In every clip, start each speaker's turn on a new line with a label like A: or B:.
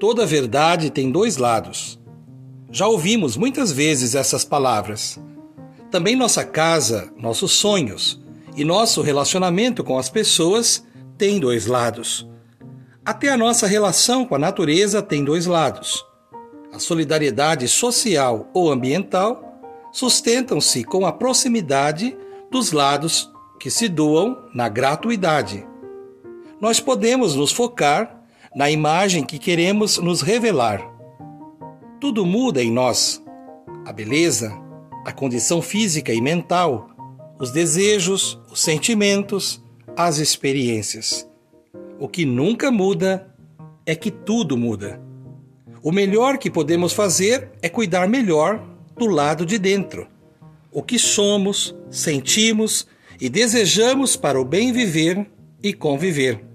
A: Toda verdade tem dois lados. Já ouvimos muitas vezes essas palavras. Também nossa casa, nossos sonhos e nosso relacionamento com as pessoas têm dois lados. Até a nossa relação com a natureza tem dois lados. A solidariedade social ou ambiental sustentam-se com a proximidade dos lados que se doam na gratuidade. Nós podemos nos focar na imagem que queremos nos revelar. Tudo muda em nós: a beleza, a condição física e mental, os desejos, os sentimentos, as experiências. O que nunca muda é que tudo muda. O melhor que podemos fazer é cuidar melhor do lado de dentro. O que somos, sentimos e desejamos para o bem viver e conviver.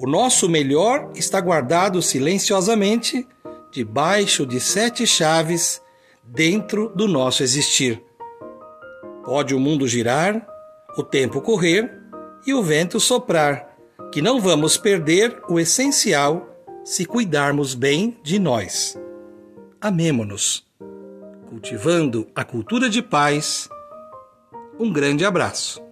A: O nosso melhor está guardado silenciosamente debaixo de sete chaves dentro do nosso existir. Pode o mundo girar, o tempo correr e o vento soprar, que não vamos perder o essencial se cuidarmos bem de nós. Amemo-nos. Cultivando a cultura de paz. Um grande abraço.